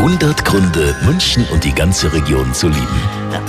100 Gründe, München und die ganze Region zu lieben.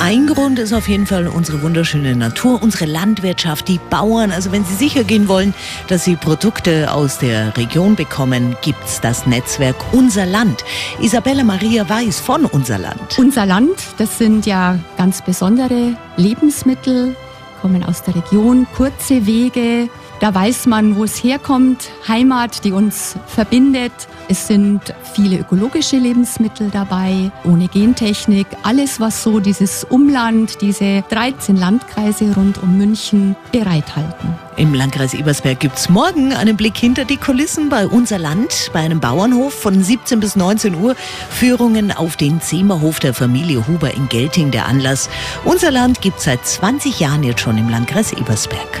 Ein Grund ist auf jeden Fall unsere wunderschöne Natur, unsere Landwirtschaft, die Bauern. Also wenn Sie sicher gehen wollen, dass Sie Produkte aus der Region bekommen, gibt's das Netzwerk Unser Land. Isabella Maria Weiß von Unser Land. Unser Land, das sind ja ganz besondere Lebensmittel, kommen aus der Region, kurze Wege. Da weiß man, wo es herkommt, Heimat, die uns verbindet. Es sind viele ökologische Lebensmittel dabei, ohne Gentechnik. Alles, was so dieses Umland, diese 13 Landkreise rund um München bereithalten. Im Landkreis Ebersberg gibt's morgen einen Blick hinter die Kulissen bei Unser Land, bei einem Bauernhof von 17 bis 19 Uhr. Führungen auf den Zehmerhof der Familie Huber in Gelting der Anlass. Unser Land gibt's seit 20 Jahren jetzt schon im Landkreis Ebersberg.